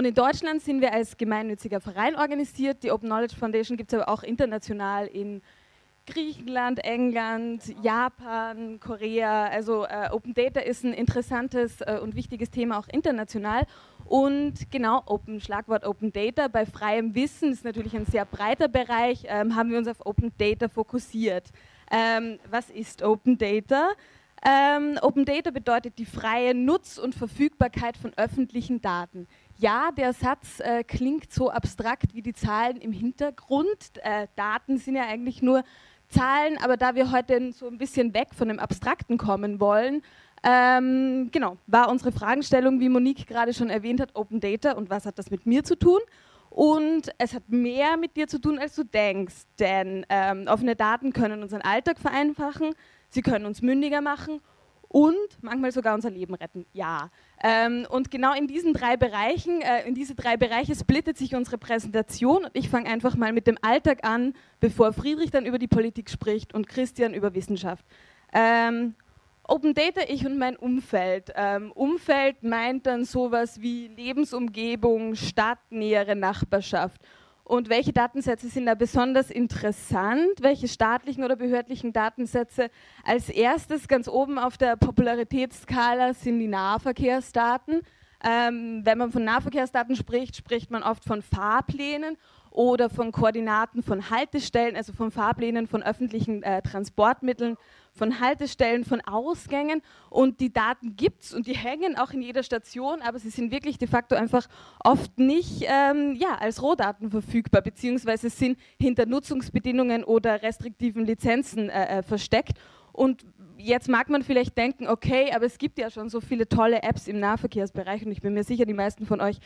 Und in Deutschland sind wir als gemeinnütziger Verein organisiert. Die Open Knowledge Foundation gibt es aber auch international in Griechenland, England, Japan, Korea. Also äh, Open Data ist ein interessantes äh, und wichtiges Thema auch international. Und genau, Open, Schlagwort Open Data. Bei freiem Wissen ist natürlich ein sehr breiter Bereich, ähm, haben wir uns auf Open Data fokussiert. Ähm, was ist Open Data? Ähm, Open Data bedeutet die freie Nutz- und Verfügbarkeit von öffentlichen Daten. Ja, der Satz äh, klingt so abstrakt wie die Zahlen im Hintergrund. Äh, Daten sind ja eigentlich nur Zahlen, aber da wir heute so ein bisschen weg von dem Abstrakten kommen wollen, ähm, genau, war unsere Fragestellung, wie Monique gerade schon erwähnt hat, Open Data und was hat das mit mir zu tun? Und es hat mehr mit dir zu tun, als du denkst, denn ähm, offene Daten können unseren Alltag vereinfachen, sie können uns mündiger machen und manchmal sogar unser Leben retten. Ja. Ähm, und genau in diesen drei Bereichen, äh, in diese drei Bereiche splittet sich unsere Präsentation. Und ich fange einfach mal mit dem Alltag an, bevor Friedrich dann über die Politik spricht und Christian über Wissenschaft. Ähm, Open Data, ich und mein Umfeld. Ähm, Umfeld meint dann sowas wie Lebensumgebung, Stadt, nähere Nachbarschaft. Und welche Datensätze sind da besonders interessant? Welche staatlichen oder behördlichen Datensätze? Als erstes ganz oben auf der Popularitätsskala sind die Nahverkehrsdaten. Ähm, wenn man von Nahverkehrsdaten spricht, spricht man oft von Fahrplänen oder von Koordinaten von Haltestellen, also von Fahrplänen von öffentlichen äh, Transportmitteln von Haltestellen, von Ausgängen und die Daten gibt es und die hängen auch in jeder Station, aber sie sind wirklich de facto einfach oft nicht ähm, ja, als Rohdaten verfügbar, beziehungsweise sind hinter Nutzungsbedingungen oder restriktiven Lizenzen äh, äh, versteckt. Und jetzt mag man vielleicht denken, okay, aber es gibt ja schon so viele tolle Apps im Nahverkehrsbereich und ich bin mir sicher, die meisten von euch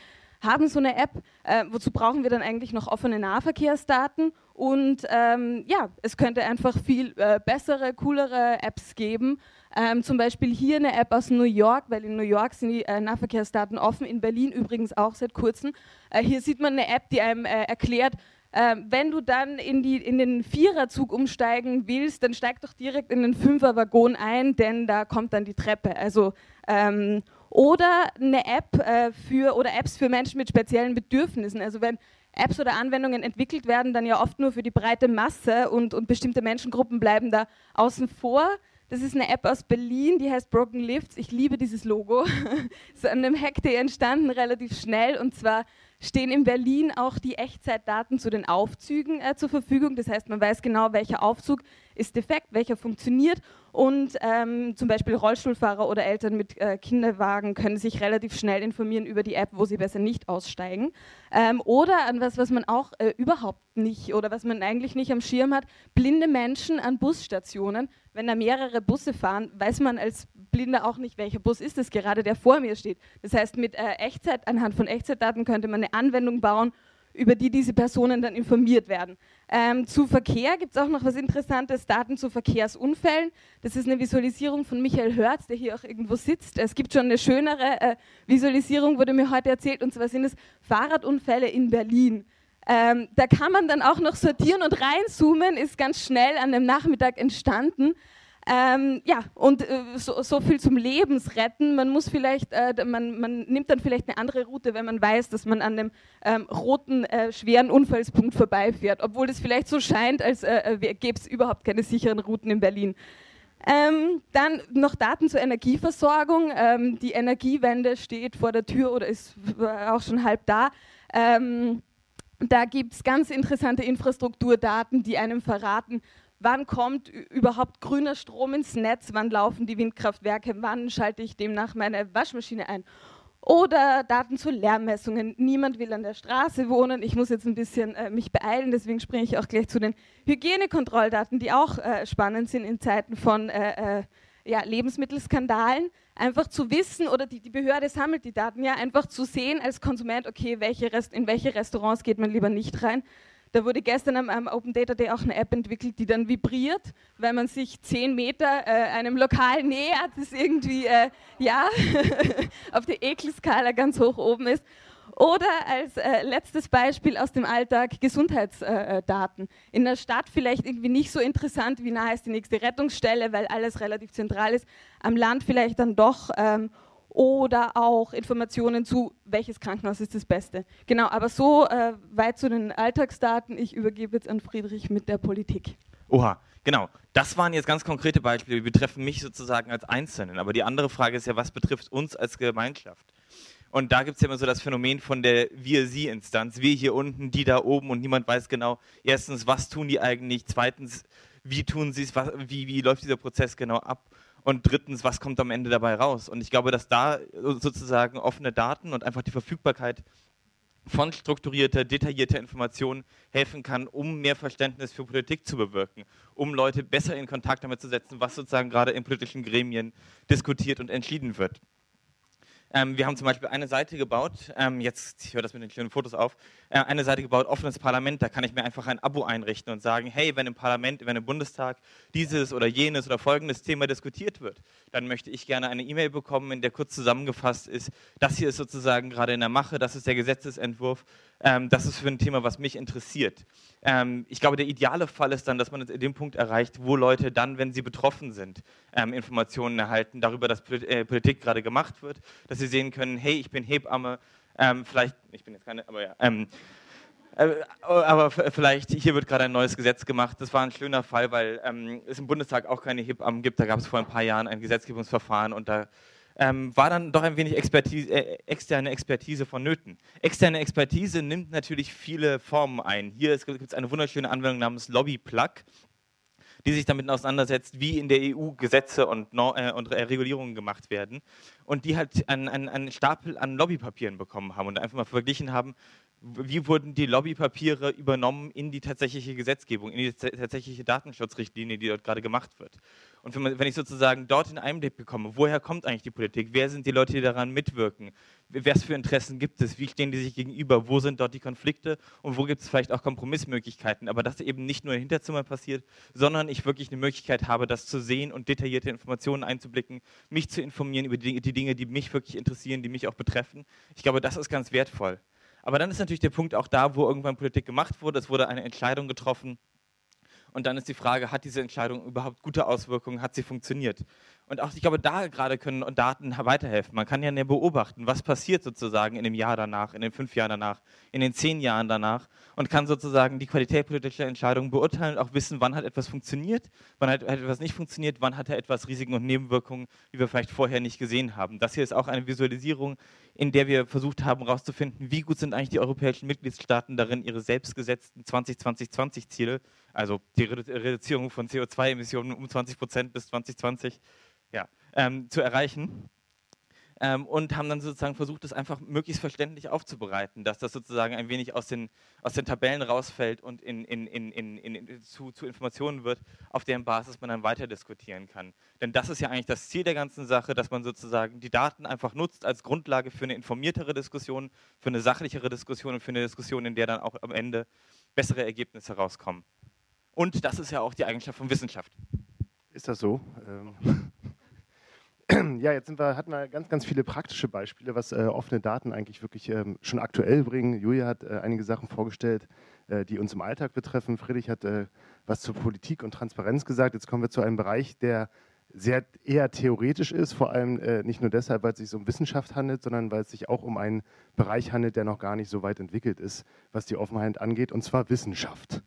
haben so eine App. Äh, wozu brauchen wir dann eigentlich noch offene Nahverkehrsdaten? Und ähm, ja, es könnte einfach viel äh, bessere, coolere Apps geben. Ähm, zum Beispiel hier eine App aus New York, weil in New York sind die äh, Nahverkehrsdaten offen, in Berlin übrigens auch seit kurzem. Äh, hier sieht man eine App, die einem äh, erklärt, ähm, wenn du dann in, die, in den Viererzug umsteigen willst, dann steig doch direkt in den Fünferwaggon ein, denn da kommt dann die Treppe. Also ähm, oder eine App äh, für oder Apps für Menschen mit speziellen Bedürfnissen. Also wenn Apps oder Anwendungen entwickelt werden, dann ja oft nur für die breite Masse und, und bestimmte Menschengruppen bleiben da außen vor. Das ist eine App aus Berlin, die heißt Broken Lifts. Ich liebe dieses Logo. ist an einem Hackday entstanden, relativ schnell. Und zwar stehen in Berlin auch die Echtzeitdaten zu den Aufzügen äh, zur Verfügung. Das heißt, man weiß genau, welcher Aufzug ist defekt, welcher funktioniert. Und ähm, zum Beispiel Rollstuhlfahrer oder Eltern mit äh, Kinderwagen können sich relativ schnell informieren über die App, wo sie besser nicht aussteigen. Ähm, oder an was, was man auch äh, überhaupt nicht oder was man eigentlich nicht am Schirm hat, blinde Menschen an Busstationen. Wenn da mehrere Busse fahren, weiß man als Blinder auch nicht, welcher Bus ist es gerade, der vor mir steht. Das heißt, mit äh, Echtzeit, anhand von Echtzeitdaten könnte man eine Anwendung bauen, über die diese Personen dann informiert werden. Ähm, zu Verkehr gibt es auch noch was Interessantes, Daten zu Verkehrsunfällen. Das ist eine Visualisierung von Michael Hörz, der hier auch irgendwo sitzt. Es gibt schon eine schönere äh, Visualisierung, wurde mir heute erzählt, und zwar sind es Fahrradunfälle in Berlin. Ähm, da kann man dann auch noch sortieren und reinzoomen, ist ganz schnell an dem Nachmittag entstanden. Ähm, ja, und äh, so, so, viel zum Lebensretten. Man muss vielleicht, äh, man, man, nimmt dann vielleicht eine andere Route, wenn man weiß, dass man an dem ähm, roten, äh, schweren Unfallspunkt vorbeifährt, obwohl es vielleicht so scheint, als äh, äh, gäbe es überhaupt keine sicheren Routen in Berlin. Ähm, dann noch Daten zur Energieversorgung. Ähm, die Energiewende steht vor der Tür oder ist auch schon halb da. Ähm, da gibt es ganz interessante Infrastrukturdaten, die einem verraten, wann kommt überhaupt grüner Strom ins Netz, wann laufen die Windkraftwerke, wann schalte ich demnach meine Waschmaschine ein. Oder Daten zu Lärmmessungen. Niemand will an der Straße wohnen. Ich muss jetzt ein bisschen äh, mich beeilen, deswegen springe ich auch gleich zu den Hygienekontrolldaten, die auch äh, spannend sind in Zeiten von äh, äh ja, Lebensmittelskandalen. Einfach zu wissen, oder die, die, Behörde sammelt die Daten ja, einfach zu sehen als Konsument, okay, welche Rest, in welche Restaurants geht man lieber nicht rein. Da wurde gestern am, am, Open Data Day auch eine App entwickelt, die dann vibriert, weil man sich zehn Meter äh, einem Lokal nähert, das irgendwie äh, ja, auf der Ekelskala ganz hoch oben ist. Oder als äh, letztes Beispiel aus dem Alltag Gesundheitsdaten. In der Stadt vielleicht irgendwie nicht so interessant, wie nah ist die nächste Rettungsstelle, weil alles relativ zentral ist. Am Land vielleicht dann doch. Ähm, oder auch Informationen zu, welches Krankenhaus ist das Beste. Genau, aber so äh, weit zu den Alltagsdaten. Ich übergebe jetzt an Friedrich mit der Politik. Oha, genau. Das waren jetzt ganz konkrete Beispiele, die betreffen mich sozusagen als Einzelnen. Aber die andere Frage ist ja, was betrifft uns als Gemeinschaft? Und da gibt es ja immer so das Phänomen von der Wir-Sie-Instanz. Wir hier unten, die da oben und niemand weiß genau, erstens, was tun die eigentlich? Zweitens, wie tun sie es? Wie, wie läuft dieser Prozess genau ab? Und drittens, was kommt am Ende dabei raus? Und ich glaube, dass da sozusagen offene Daten und einfach die Verfügbarkeit von strukturierter, detaillierter Information helfen kann, um mehr Verständnis für Politik zu bewirken, um Leute besser in Kontakt damit zu setzen, was sozusagen gerade in politischen Gremien diskutiert und entschieden wird. Ähm, wir haben zum Beispiel eine Seite gebaut, ähm, jetzt, ich höre das mit den schönen Fotos auf, äh, eine Seite gebaut, offenes Parlament, da kann ich mir einfach ein Abo einrichten und sagen, hey, wenn im Parlament, wenn im Bundestag dieses oder jenes oder folgendes Thema diskutiert wird, dann möchte ich gerne eine E-Mail bekommen, in der kurz zusammengefasst ist, das hier ist sozusagen gerade in der Mache, das ist der Gesetzesentwurf, ähm, das ist für ein Thema, was mich interessiert. Ähm, ich glaube, der ideale Fall ist dann, dass man dem Punkt erreicht, wo Leute dann, wenn sie betroffen sind, ähm, Informationen erhalten darüber, dass äh, Politik gerade gemacht wird, dass sie sehen können, hey, ich bin Hebamme, ähm, vielleicht, ich bin jetzt keine, aber ja, ähm, äh, aber vielleicht, hier wird gerade ein neues Gesetz gemacht. Das war ein schöner Fall, weil ähm, es im Bundestag auch keine Hebammen gibt. Da gab es vor ein paar Jahren ein Gesetzgebungsverfahren und da ähm, war dann doch ein wenig Expertise, äh, externe Expertise vonnöten. Externe Expertise nimmt natürlich viele Formen ein. Hier gibt es eine wunderschöne Anwendung namens Lobbyplug, die sich damit auseinandersetzt, wie in der EU Gesetze und, äh, und Regulierungen gemacht werden und die halt einen, einen Stapel an Lobbypapieren bekommen haben und einfach mal verglichen haben, wie wurden die Lobbypapiere übernommen in die tatsächliche Gesetzgebung, in die tatsächliche Datenschutzrichtlinie, die dort gerade gemacht wird. Und wenn, ich sozusagen dort einen Einblick bekomme, woher kommt eigentlich die Politik, wer sind die Leute, die daran mitwirken, was für Interessen gibt es, wie stehen die sich gegenüber, wo sind dort die Konflikte und wo gibt es vielleicht auch Kompromissmöglichkeiten, aber dass eben nicht nur in Hinterzimmern passiert, sondern ich wirklich eine Möglichkeit habe, das zu sehen und detaillierte Informationen einzublicken, mich zu informieren über die, die Dinge, die mich wirklich interessieren, die mich auch betreffen. Ich glaube, das ist ganz wertvoll. Aber dann ist natürlich der Punkt auch da, wo irgendwann Politik gemacht wurde. Es wurde eine Entscheidung getroffen. Und dann ist die Frage, hat diese Entscheidung überhaupt gute Auswirkungen? Hat sie funktioniert? Und auch, ich glaube, da gerade können Daten weiterhelfen. Man kann ja beobachten, was passiert sozusagen in dem Jahr danach, in den fünf Jahren danach, in den zehn Jahren danach und kann sozusagen die Qualität politischer Entscheidungen beurteilen und auch wissen, wann hat etwas funktioniert, wann hat etwas nicht funktioniert, wann hat etwas Risiken und Nebenwirkungen, die wir vielleicht vorher nicht gesehen haben. Das hier ist auch eine Visualisierung, in der wir versucht haben herauszufinden, wie gut sind eigentlich die europäischen Mitgliedstaaten darin, ihre selbstgesetzten 2020-Ziele, also die Reduzierung von CO2-Emissionen um 20 Prozent bis 2020, ja, ähm, zu erreichen. Ähm, und haben dann sozusagen versucht, das einfach möglichst verständlich aufzubereiten, dass das sozusagen ein wenig aus den, aus den Tabellen rausfällt und in, in, in, zu, zu, Informationen wird, auf deren Basis man dann weiter diskutieren kann. Denn das ist ja eigentlich das Ziel der ganzen Sache, dass man sozusagen die Daten einfach nutzt als Grundlage für eine informiertere Diskussion, für eine sachlichere Diskussion und für eine Diskussion, in der dann auch am Ende bessere Ergebnisse rauskommen. Und das ist ja auch die Eigenschaft von Wissenschaft. Ist das so? Ähm ja, jetzt wir, hatten wir ganz, ganz viele praktische Beispiele, was äh, offene Daten eigentlich wirklich ähm, schon aktuell bringen. Julia hat äh, einige Sachen vorgestellt, äh, die uns im Alltag betreffen. Friedrich hat äh, was zur Politik und Transparenz gesagt. Jetzt kommen wir zu einem Bereich, der sehr eher theoretisch ist, vor allem äh, nicht nur deshalb, weil es sich um Wissenschaft handelt, sondern weil es sich auch um einen Bereich handelt, der noch gar nicht so weit entwickelt ist, was die Offenheit angeht, und zwar Wissenschaft.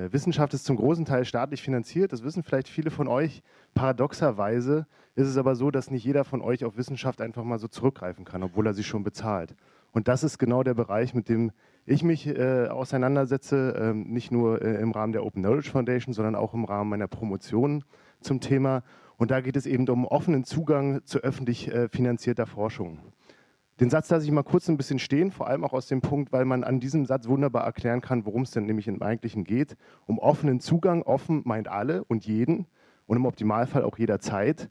Äh, Wissenschaft ist zum großen Teil staatlich finanziert, das wissen vielleicht viele von euch. Paradoxerweise ist es aber so, dass nicht jeder von euch auf Wissenschaft einfach mal so zurückgreifen kann, obwohl er sie schon bezahlt. Und das ist genau der Bereich, mit dem ich mich äh, auseinandersetze, äh, nicht nur äh, im Rahmen der Open Knowledge Foundation, sondern auch im Rahmen meiner Promotion zum Thema. Und da geht es eben um offenen Zugang zu öffentlich äh, finanzierter Forschung. Den Satz lasse ich mal kurz ein bisschen stehen, vor allem auch aus dem Punkt, weil man an diesem Satz wunderbar erklären kann, worum es denn nämlich im Eigentlichen geht. Um offenen Zugang, offen meint alle und jeden und im Optimalfall auch jederzeit.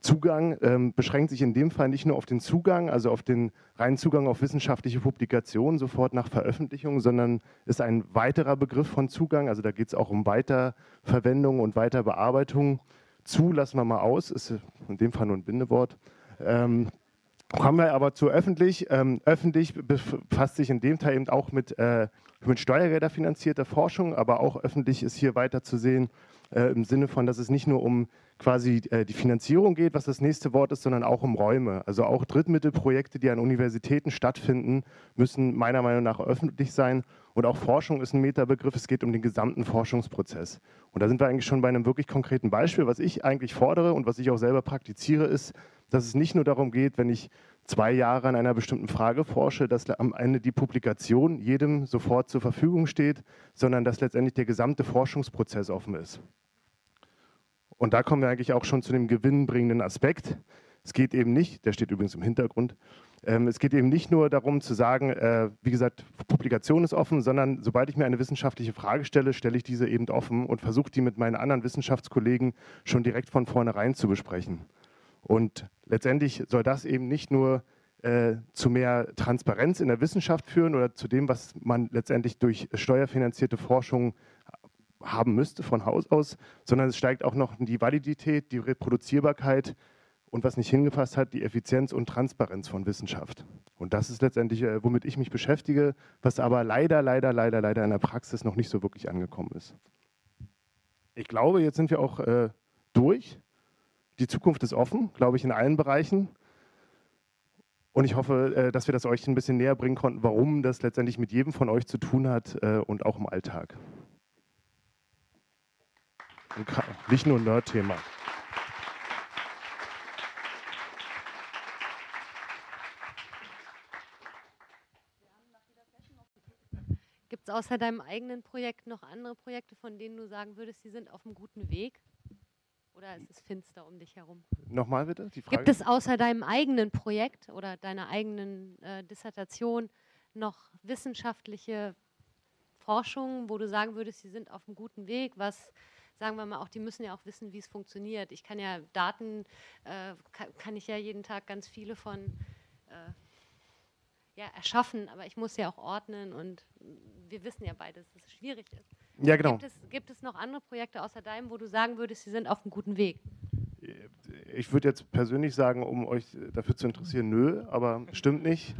Zugang ähm, beschränkt sich in dem Fall nicht nur auf den Zugang, also auf den reinen Zugang auf wissenschaftliche Publikationen sofort nach Veröffentlichung, sondern ist ein weiterer Begriff von Zugang. Also da geht es auch um Weiterverwendung und Weiterbearbeitung. Zu lassen wir mal aus, ist in dem Fall nur ein Bindewort. Ähm, Kommen wir aber zu öffentlich. Ähm, öffentlich befasst sich in dem Teil eben auch mit äh, mit Steuergelder finanzierter Forschung, aber auch öffentlich ist hier weiter zu sehen, äh, im Sinne von, dass es nicht nur um quasi äh, die Finanzierung geht, was das nächste Wort ist, sondern auch um Räume. Also auch Drittmittelprojekte, die an Universitäten stattfinden, müssen meiner Meinung nach öffentlich sein. Und auch Forschung ist ein Metabegriff. Es geht um den gesamten Forschungsprozess. Und da sind wir eigentlich schon bei einem wirklich konkreten Beispiel. Was ich eigentlich fordere und was ich auch selber praktiziere, ist, dass es nicht nur darum geht, wenn ich zwei Jahre an einer bestimmten Frage forsche, dass am Ende die Publikation jedem sofort zur Verfügung steht, sondern dass letztendlich der gesamte Forschungsprozess offen ist. Und da kommen wir eigentlich auch schon zu dem gewinnbringenden Aspekt. Es geht eben nicht, der steht übrigens im Hintergrund, ähm, es geht eben nicht nur darum zu sagen, äh, wie gesagt, Publikation ist offen, sondern sobald ich mir eine wissenschaftliche Frage stelle, stelle ich diese eben offen und versuche die mit meinen anderen Wissenschaftskollegen schon direkt von vornherein zu besprechen. Und letztendlich soll das eben nicht nur äh, zu mehr Transparenz in der Wissenschaft führen oder zu dem, was man letztendlich durch steuerfinanzierte Forschung haben müsste von Haus aus, sondern es steigt auch noch die Validität, die Reproduzierbarkeit und was nicht hingepasst hat, die Effizienz und Transparenz von Wissenschaft. Und das ist letztendlich, äh, womit ich mich beschäftige, was aber leider, leider, leider, leider in der Praxis noch nicht so wirklich angekommen ist. Ich glaube, jetzt sind wir auch äh, durch. Die Zukunft ist offen, glaube ich, in allen Bereichen. Und ich hoffe, äh, dass wir das euch ein bisschen näher bringen konnten, warum das letztendlich mit jedem von euch zu tun hat äh, und auch im Alltag. Nicht nur ein Nerd-Thema. Gibt es außer deinem eigenen Projekt noch andere Projekte, von denen du sagen würdest, sie sind auf einem guten Weg? Oder ist es finster um dich herum? Nochmal bitte die Frage. Gibt es außer deinem eigenen Projekt oder deiner eigenen äh, Dissertation noch wissenschaftliche Forschungen, wo du sagen würdest, sie sind auf einem guten Weg, was sagen wir mal auch, die müssen ja auch wissen, wie es funktioniert. Ich kann ja Daten, äh, kann, kann, ich ja jeden Tag ganz viele von äh, ja, erschaffen, aber ich muss ja auch ordnen und wir wissen ja beide, dass es schwierig ist. Ja, genau. Gibt es, gibt es noch andere Projekte außer deinem, wo du sagen würdest, sie sind auf einem guten Weg? Ich würde jetzt persönlich sagen, um euch dafür zu interessieren, nö, aber stimmt nicht.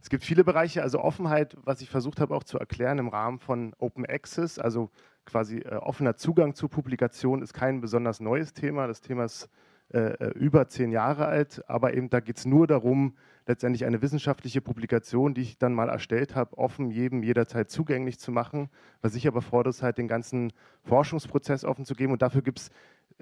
Es gibt viele Bereiche, also Offenheit, was ich versucht habe auch zu erklären im Rahmen von Open Access, also quasi äh, offener Zugang zu Publikation ist kein besonders neues Thema. Das Thema ist äh, äh über zehn Jahre alt, aber eben da geht es nur darum, letztendlich eine wissenschaftliche Publikation, die ich dann mal erstellt habe, offen jedem jederzeit zugänglich zu machen. Was ich aber fordere, ist halt den ganzen Forschungsprozess offen zu geben und dafür gibt es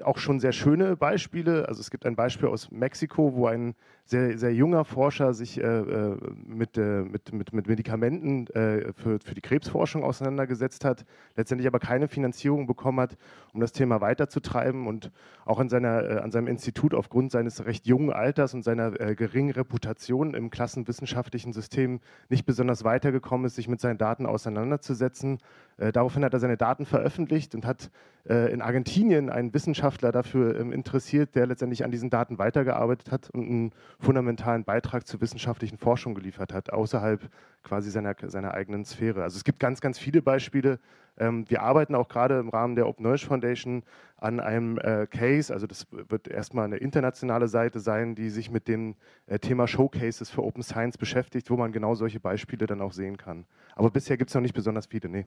auch schon sehr schöne Beispiele. Also es gibt ein Beispiel aus Mexiko, wo ein sehr, sehr junger Forscher sich äh, äh mit, äh, mit, mit, mit Medikamenten äh, für, für die Krebsforschung auseinandergesetzt hat, letztendlich aber keine Finanzierung bekommen hat, um das Thema weiterzutreiben und auch an, seiner, äh, an seinem Institut aufgrund seines recht jungen Alters und seiner äh, geringen Reputation im klassenwissenschaftlichen System nicht besonders weitergekommen ist, sich mit seinen Daten auseinanderzusetzen. daraufhin hat er seine Daten veröffentlicht und hat in Argentinien einen Wissenschaftler dafür ähm, interessiert, der letztendlich an diesen Daten weitergearbeitet hat und einen fundamentalen Beitrag zur wissenschaftlichen Forschung geliefert hat, außerhalb quasi seiner, seiner eigenen Sphäre. Also es gibt ganz, ganz viele Beispiele. Ähm, wir arbeiten auch gerade im Rahmen der Open Knowledge Foundation an einem äh, Case, also das wird erstmal eine internationale Seite sein, die sich mit dem äh, Thema Showcases für Open Science beschäftigt, wo man genau solche Beispiele dann auch sehen kann. Aber bisher gibt es noch nicht besonders viele, nee.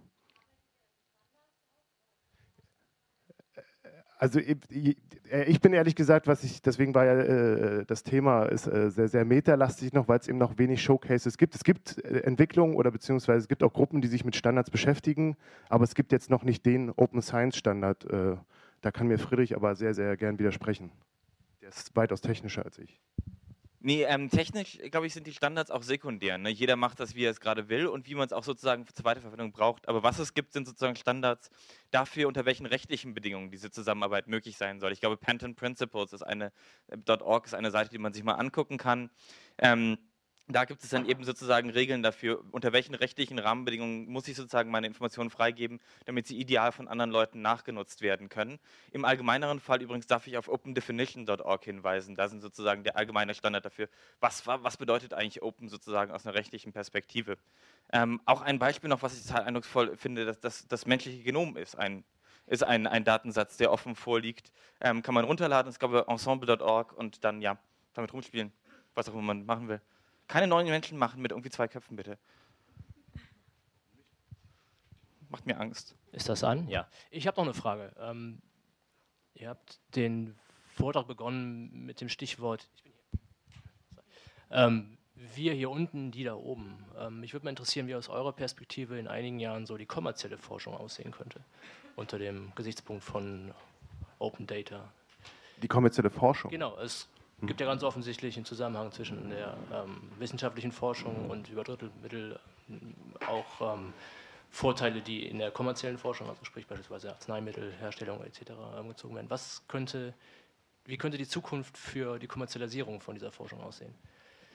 Also ich, bin ehrlich gesagt, was ich, deswegen war ja äh, das Thema ist äh, sehr, sehr metalastig noch, weil es eben noch wenig Showcases gibt. Es gibt äh, Entwicklungen oder beziehungsweise es gibt auch Gruppen, die sich mit Standards beschäftigen, aber es gibt jetzt noch nicht den Open Science Standard. Äh, da kann mir Friedrich aber sehr, sehr gern widersprechen. Der ist weitaus technischer als ich. Nee, ähm, technisch, glaube ich, sind die Standards auch sekundär. Ne? Jeder macht das, wie er es gerade will und wie man es auch sozusagen zur Weiterverwendung braucht. Aber was es gibt, sind sozusagen Standards dafür, unter welchen rechtlichen Bedingungen diese Zusammenarbeit möglich sein soll. Ich glaube, Panton Principles ist eine, äh, .org ist eine Seite, die man sich mal angucken kann. Ähm, da gibt es dann eben sozusagen Regeln dafür, unter welchen rechtlichen Rahmenbedingungen muss ich sozusagen meine Informationen freigeben, damit sie ideal von anderen Leuten nachgenutzt werden können. Im allgemeineren Fall übrigens darf ich auf opendefinition.org hinweisen. Da sind sozusagen der allgemeine Standard dafür, was, was bedeutet eigentlich Open sozusagen aus einer rechtlichen Perspektive. Ähm, auch ein Beispiel noch, was ich total eindrucksvoll finde, dass das, das menschliche Genom ist ein ist ein, ein Datensatz, der offen vorliegt. Ähm, kann man runterladen, es gab ensemble.org und dann ja, damit rumspielen, was auch immer man machen will. Keine neuen Menschen machen mit irgendwie zwei Köpfen, bitte. macht mir Angst. Ist das an? Ja. Ich habe noch eine Frage. Ähm, ihr habt den Vortrag begonnen mit dem Stichwort ähm, wir hier unten, die da oben. Ähm, mich würde mal interessieren, wie aus eurer Perspektive in einigen Jahren so die kommerzielle Forschung aussehen könnte, unter dem Gesichtspunkt von Open Data. Die kommerzielle Forschung? Genau, es hm. gibt ja ganz offensichtlich einen Zusammenhang zwischen der ähm, wissenschaftlichen Forschung und über Drittelmittel auch ähm, Vorteile, die in der kommerziellen Forschung, also sprich beispielsweise Arzneimittelherstellung etc. Gezogen werden. Was könnte, wie könnte die Zukunft für die Kommerzialisierung von dieser Forschung aussehen?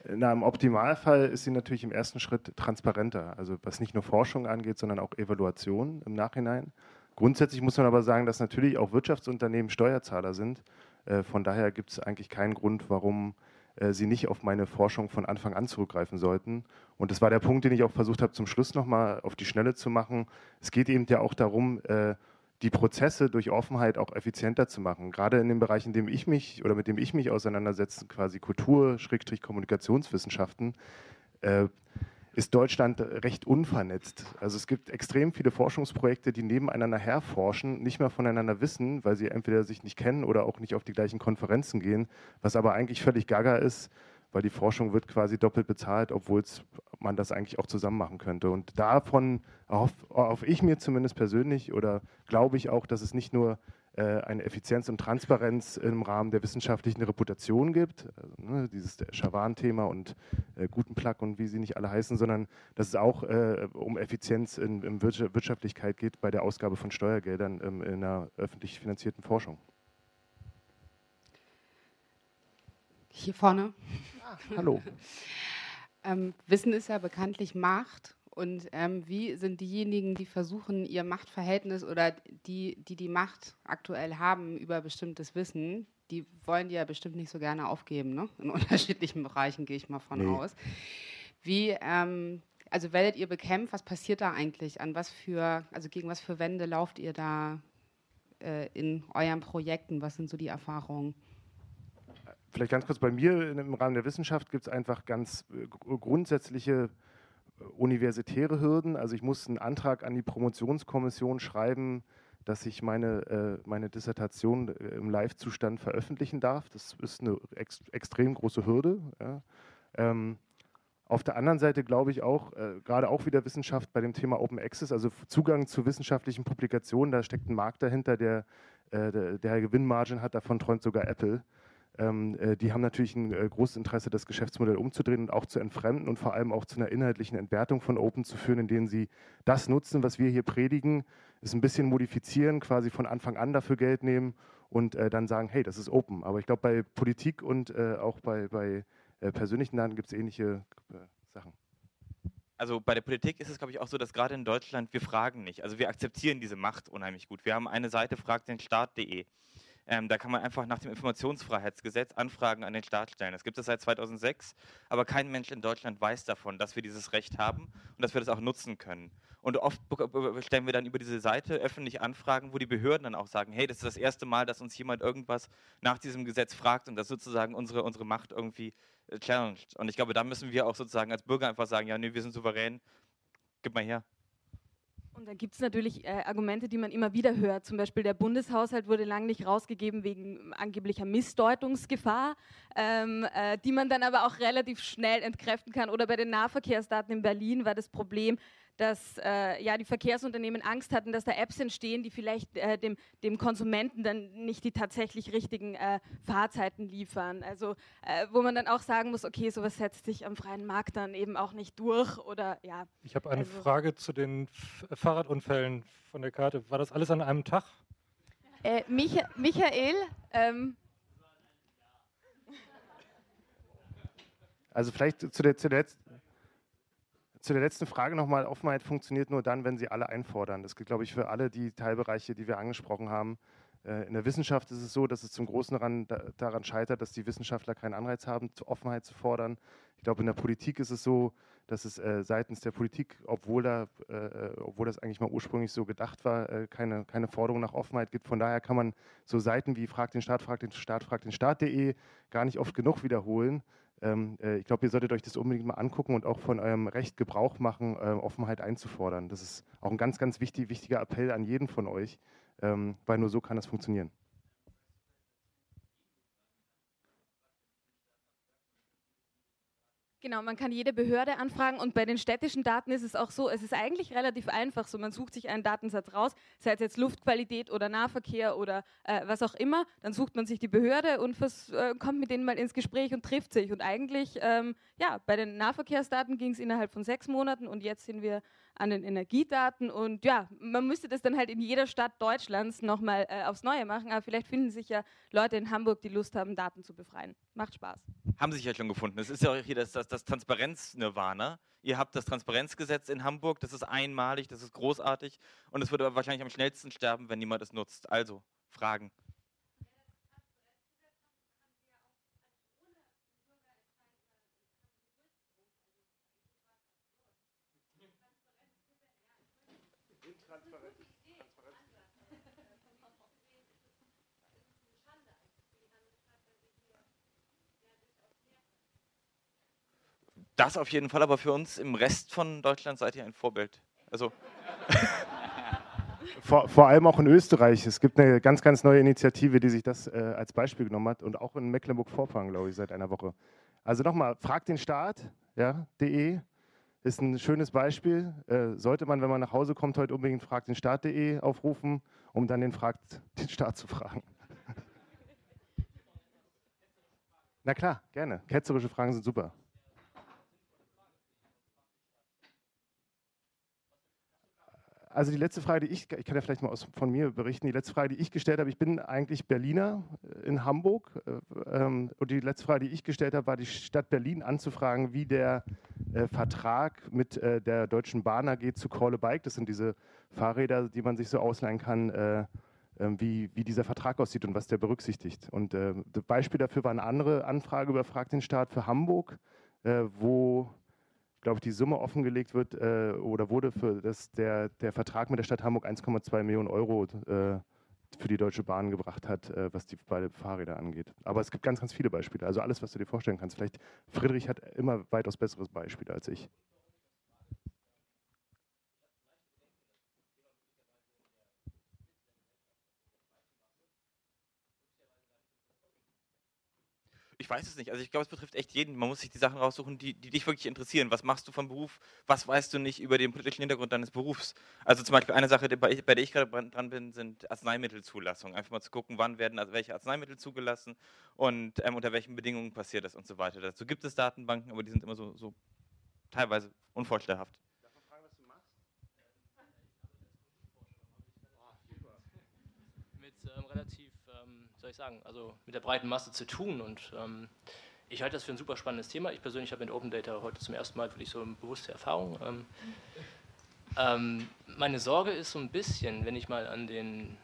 Na, Im Optimalfall ist sie natürlich im ersten Schritt transparenter, also was nicht nur Forschung angeht, sondern auch Evaluation im Nachhinein. Grundsätzlich muss man aber sagen, dass natürlich auch Wirtschaftsunternehmen Steuerzahler sind. Äh, von daher gibt es eigentlich keinen Grund, warum äh, sie nicht auf meine Forschung von Anfang an zurückgreifen sollten. Und das war der Punkt, den ich auch versucht habe, zum Schluss nochmal auf die Schnelle zu machen. Es geht eben ja auch darum, äh, die Prozesse durch Offenheit auch effizienter zu machen. Gerade in dem Bereich, in dem ich mich oder mit dem ich mich auseinandersetze, quasi Kultur, Schrägstrich Kommunikationswissenschaften, ist Deutschland recht unvernetzt. Also es gibt extrem viele Forschungsprojekte, die nebeneinander herforschen, nicht mehr voneinander wissen, weil sie entweder sich nicht kennen oder auch nicht auf die gleichen Konferenzen gehen, was aber eigentlich völlig gaga ist, weil die Forschung wird quasi doppelt bezahlt, obwohl man das eigentlich auch zusammen machen könnte. Und davon hoffe ich mir zumindest persönlich oder glaube ich auch, dass es nicht nur eine Effizienz und Transparenz im Rahmen der wissenschaftlichen Reputation gibt, also, ne, dieses Schawan-Thema und äh, Gutenplug und wie sie nicht alle heißen, sondern dass es auch äh, um Effizienz in, in Wirtschaftlichkeit geht bei der Ausgabe von Steuergeldern ähm, in einer öffentlich finanzierten Forschung. Hier vorne. Ah, hallo. ähm, Wissen ist ja bekanntlich Macht. Und ähm, wie sind diejenigen, die versuchen, ihr Machtverhältnis oder die, die die Macht aktuell haben über bestimmtes Wissen, die wollen die ja bestimmt nicht so gerne aufgeben, ne? In unterschiedlichen Bereichen gehe ich mal von nee. aus. Wie, ähm, also werdet ihr bekämpft? Was passiert da eigentlich? An was für, also gegen was für Wände lauft ihr da äh, in euren Projekten? Was sind so die Erfahrungen? Vielleicht ganz kurz, bei mir im Rahmen der Wissenschaft gibt es einfach ganz äh, grundsätzliche äh, universitäre Hürden. Also ich muss einen Antrag an die Promotionskommission schreiben, dass ich meine, äh, meine Dissertation im Live-Zustand veröffentlichen darf. Das ist eine ex extrem große Hürde. Ja. Ähm, auf der anderen Seite glaube ich auch, äh, gerade auch wieder Wissenschaft bei dem Thema Open Access, also Zugang zu wissenschaftlichen Publikationen, da steckt ein Markt dahinter, der, äh, der, der Gewinnmargin hat, davon träumt sogar Apple ähm, äh, die haben natürlich ein äh, großes Interesse, das Geschäftsmodell umzudrehen und auch zu entfremden und vor allem auch zu einer inhaltlichen Entwertung von Open zu führen, in denen sie das nutzen, was wir hier predigen, es ein bisschen modifizieren, quasi von Anfang an dafür Geld nehmen und äh, dann sagen, hey, das ist Open. Aber ich glaube, bei Politik und äh, auch bei, bei äh, persönlichen Daten gibt es ähnliche äh, Sachen also bei der Politik ist es, glaube ich, auch so, dass gerade in Deutschland wir fragen nicht. Also wir akzeptieren diese Macht unheimlich gut. Wir haben eine Seite, fragt den Staat.de. Ähm, da kann man einfach nach dem Informationsfreiheitsgesetz Anfragen an den Staat stellen. Das gibt es seit 2006, aber kein Mensch in Deutschland weiß davon, dass wir dieses Recht haben und dass wir das auch nutzen können. Und oft stellen wir dann über diese Seite öffentlich Anfragen, wo die Behörden dann auch sagen, hey, das ist das erste Mal, dass uns jemand irgendwas nach diesem Gesetz fragt und das sozusagen unsere, unsere Macht irgendwie äh, challenged. Und ich glaube, da müssen wir auch sozusagen als Bürger einfach sagen, ja, nee, wir sind souverän, gib mal her. Und da gibt es natürlich äh, Argumente, die man immer wieder hört. Zum Beispiel der Bundeshaushalt wurde lange nicht rausgegeben wegen angeblicher Missdeutungsgefahr, ähm, äh, die man dann aber auch relativ schnell entkräften kann. Oder bei den Nahverkehrsdaten in Berlin war das Problem, dass äh, ja, die Verkehrsunternehmen Angst hatten, dass da Apps entstehen, die vielleicht äh, dem, dem Konsumenten dann nicht die tatsächlich richtigen äh, Fahrzeiten liefern. Also äh, wo man dann auch sagen muss, okay, sowas setzt sich am freien Markt dann eben auch nicht durch oder ja. Ich habe eine also Frage zu den F Fahrradunfällen von der Karte. War das alles an einem Tag? Äh, Micha Michael, ähm, also vielleicht zu der, zu der, zu der letzten Frage nochmal, Offenheit funktioniert nur dann, wenn sie alle einfordern. Das gilt, glaube ich, für alle die Teilbereiche, die wir angesprochen haben. Äh, in der Wissenschaft ist es so, dass es zum großen Ran daran scheitert, dass die Wissenschaftler keinen Anreiz haben, Offenheit zu fordern. Ich glaube, in der Politik ist es so, dass es äh, seitens der Politik, obwohl, da, äh, obwohl das eigentlich mal ursprünglich so gedacht war, keine, keine Forderung nach Offenheit gibt. Von daher kann man so Seiten wie Frag den Staat, Frag den Staat, Frag den Staat.de gar nicht oft genug wiederholen, Ähm, äh, ich glaube, ihr solltet euch das unbedingt mal angucken und auch von eurem Recht Gebrauch machen, äh, Offenheit einzufordern. Das ist auch ein ganz, ganz wichtig, wichtiger Appell an jeden von euch, ähm, weil nur so kann das funktionieren. Genau, man kann jede Behörde anfragen und bei den städtischen Daten ist es auch so, es ist eigentlich relativ einfach so, man sucht sich einen Datensatz raus, sei es jetzt Luftqualität oder Nahverkehr oder äh, was auch immer, dann sucht man sich die Behörde und äh, kommt mit denen mal ins Gespräch und trifft sich. Und eigentlich, ähm, ja, bei den Nahverkehrsdaten ging es innerhalb von sechs Monaten und jetzt sind wir an den Energiedaten und ja, man müsste das dann halt in jeder Stadt Deutschlands nochmal äh, aufs Neue machen, aber vielleicht finden sich ja Leute in Hamburg, die Lust haben, Daten zu befreien. Macht Spaß. Haben sich ja schon gefunden. Es ist ja auch hier das, das, das Transparenz-Nirvana. Ihr habt das Transparenzgesetz in Hamburg, das ist einmalig, das ist großartig und es wird aber wahrscheinlich am schnellsten sterben, wenn niemand es nutzt. Also, Fragen. Das auf jeden Fall, aber für uns im Rest von Deutschland seid ihr ein Vorbild. Also. Vor, vor, allem auch in Österreich. Es gibt eine ganz, ganz neue Initiative, die sich das äh, als Beispiel genommen hat und auch in Mecklenburg-Vorpommern, glaube ich, seit einer Woche. Also nochmal, fragt den Staat, ja, de ist ein schönes Beispiel. Äh, sollte man, wenn man nach Hause kommt, heute unbedingt fragt den Staat.de aufrufen, um dann den, fragt, den Staat zu fragen. Na klar, gerne. Ketzerische Fragen sind super. Also die letzte Frage, die ich, ich kann ja vielleicht mal aus, von mir berichten, die letzte Frage, die ich gestellt habe, ich bin eigentlich Berliner äh, in Hamburg äh, ähm, und die letzte Frage, die ich gestellt habe, war die Stadt Berlin anzufragen, wie der äh, Vertrag mit äh, der Deutschen Bahn AG zu Call a Bike, das sind diese Fahrräder, die man sich so ausleihen kann, äh, ähm, wie, wie dieser Vertrag aussieht und was der berücksichtigt. Und äh, das Beispiel dafür war eine andere Anfrage über Frag den Staat für Hamburg, wo glaube ich, die Summe offengelegt wird äh, oder wurde für das, der, der Vertrag mit der Stadt Hamburg 1,2 Millionen Euro äh, für die Deutsche Bahn gebracht hat, äh, was die beiden Fahrräder angeht. Aber es gibt ganz, ganz viele Beispiele. Also alles, was du dir vorstellen kannst. Vielleicht Friedrich hat immer weitaus besseres Beispiele als ich. Ich weiß es nicht. Also ich glaube, es betrifft echt jeden. Man muss sich die Sachen raussuchen, die, die dich wirklich interessieren. Was machst du vom Beruf? Was weißt du nicht über den politischen Hintergrund deines Berufs? Also zum Beispiel eine Sache, bei, bei der ich gerade dran bin, sind Arzneimittelzulassungen. Einfach mal zu gucken, wann werden also welche Arzneimittel zugelassen und ähm, unter welchen Bedingungen passiert das und so weiter. Dazu gibt es Datenbanken, aber die sind immer so, so teilweise unvorstellhaft. Mit ähm, relativ ich sagen, also mit der breiten Masse zu tun. Und ähm, ich halte das für ein super spannendes Thema. Ich persönlich habe mit Open Data heute zum ersten Mal wirklich so eine bewusste Erfahrung. Ähm, ähm, meine Sorge ist so ein bisschen, wenn ich mal an den,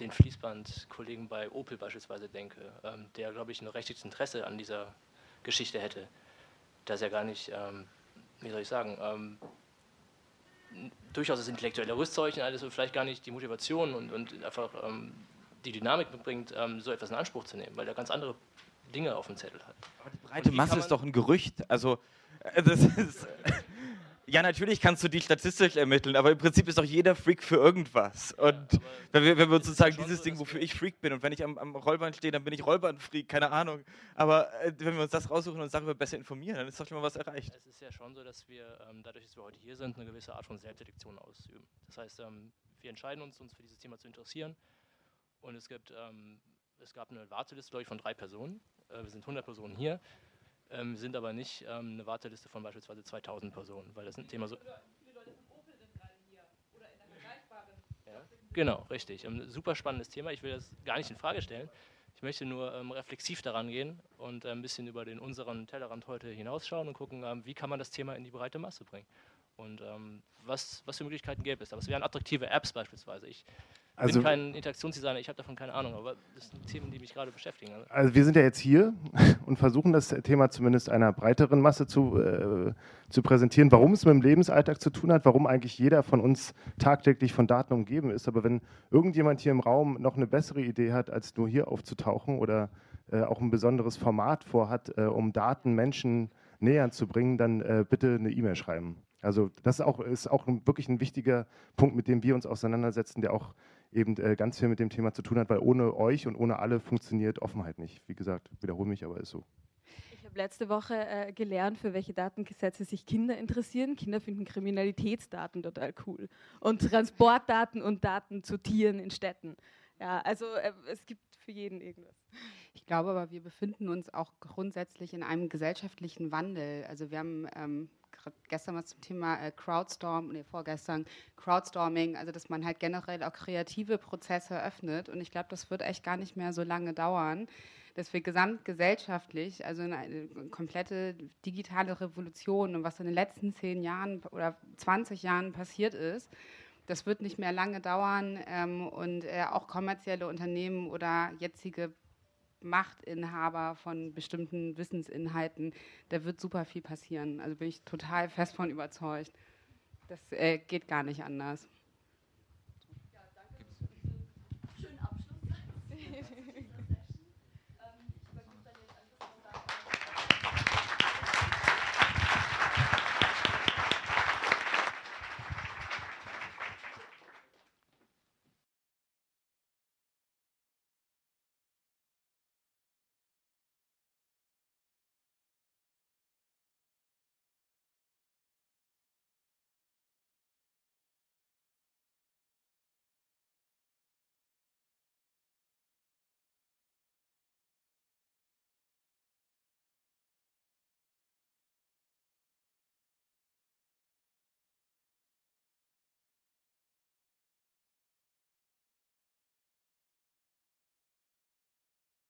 den Fließbandkollegen bei Opel beispielsweise denke, ähm, der, glaube ich, ein rechtes Interesse an dieser Geschichte hätte, dass er gar nicht, ähm, wie soll ich sagen, ähm, durchaus das intellektuelle Rüstzeug und alles und vielleicht gar nicht die Motivation und, und einfach ähm, die Dynamik mitbringt, ähm, so etwas in Anspruch zu nehmen, weil er ganz andere Dinge auf dem Zettel hat. Aber die breite Masse ist doch ein Gerücht. Also, äh, das ist. Ja, natürlich kannst du die statistisch ermitteln, aber im Prinzip ist doch jeder Freak für irgendwas. Und ja, wenn, wir, wenn wir uns sozusagen dieses so, Ding, wofür ich Freak bin, und wenn ich am, am Rollbahn stehe, dann bin ich Rollbahn-Freak, keine Ahnung. Aber äh, wenn wir uns das raussuchen und uns darüber besser informieren, dann ist doch schon mal was erreicht. Es ist ja schon so, dass wir, ähm, dadurch, dass wir heute hier sind, eine gewisse Art von Selbstselektion ausüben. Das heißt, ähm, wir entscheiden uns, uns für dieses Thema zu interessieren und es, gibt, ähm, es gab eine Warteliste, glaube ich, von drei Personen. Äh, wir sind 100 Personen hier, ähm, sind aber nicht ähm, eine Warteliste von beispielsweise 2000 Personen, weil das ein Thema so. Ja, genau, richtig. Ein ähm, super spannendes Thema. Ich will das gar nicht in Frage stellen. Ich möchte nur ähm, reflexiv daran gehen und äh, ein bisschen über den unseren Tellerrand heute hinausschauen und gucken, ähm, wie kann man das Thema in die breite Masse bringen und was, was für Möglichkeiten gäbe es. Aber es wären attraktive Apps beispielsweise. Ich also, bin kein Interaktionsdesigner, ich habe davon keine Ahnung, aber das sind Themen, die mich gerade beschäftigen. Also wir sind ja jetzt hier und versuchen das Thema zumindest einer breiteren Masse zu, äh, zu präsentieren, warum es mit dem Lebensalltag zu tun hat, warum eigentlich jeder von uns tagtäglich von Daten umgeben ist. Aber wenn irgendjemand hier im Raum noch eine bessere Idee hat, als nur hier aufzutauchen oder äh, auch ein besonderes Format vorhat, äh, um Daten Menschen näher zu bringen, dann äh, bitte eine E-Mail schreiben. Also das ist auch, ist auch wirklich ein wichtiger Punkt, mit dem wir uns auseinandersetzen, der auch eben äh, ganz viel mit dem Thema zu tun hat, weil ohne euch und ohne alle funktioniert Offenheit nicht. Wie gesagt, wiederhole mich, aber ist so. Ich habe letzte Woche äh, gelernt, für welche Datengesetze sich Kinder interessieren. Kinder finden Kriminalitätsdaten total cool und Transportdaten und Daten zu Tieren in Städten. Ja, also äh, es gibt für jeden irgendwas. Ich glaube aber, wir befinden uns auch grundsätzlich in einem gesellschaftlichen Wandel. Also wir haben ähm, gestern was zum Thema äh, Crowdstorm, nee, vorgestern Crowdstorming, also dass man halt generell auch kreative Prozesse öffnet. Und ich glaube, das wird echt gar nicht mehr so lange dauern, dass wir gesamtgesellschaftlich, also eine komplette digitale Revolution und was in den letzten zehn Jahren oder 20 Jahren passiert ist, das wird nicht mehr lange dauern ähm, und äh, auch kommerzielle Unternehmen oder jetzige Machtinhaber von bestimmten Wissensinhalten, da wird super viel passieren. Also bin ich total fest von überzeugt. Das äh, geht gar nicht anders.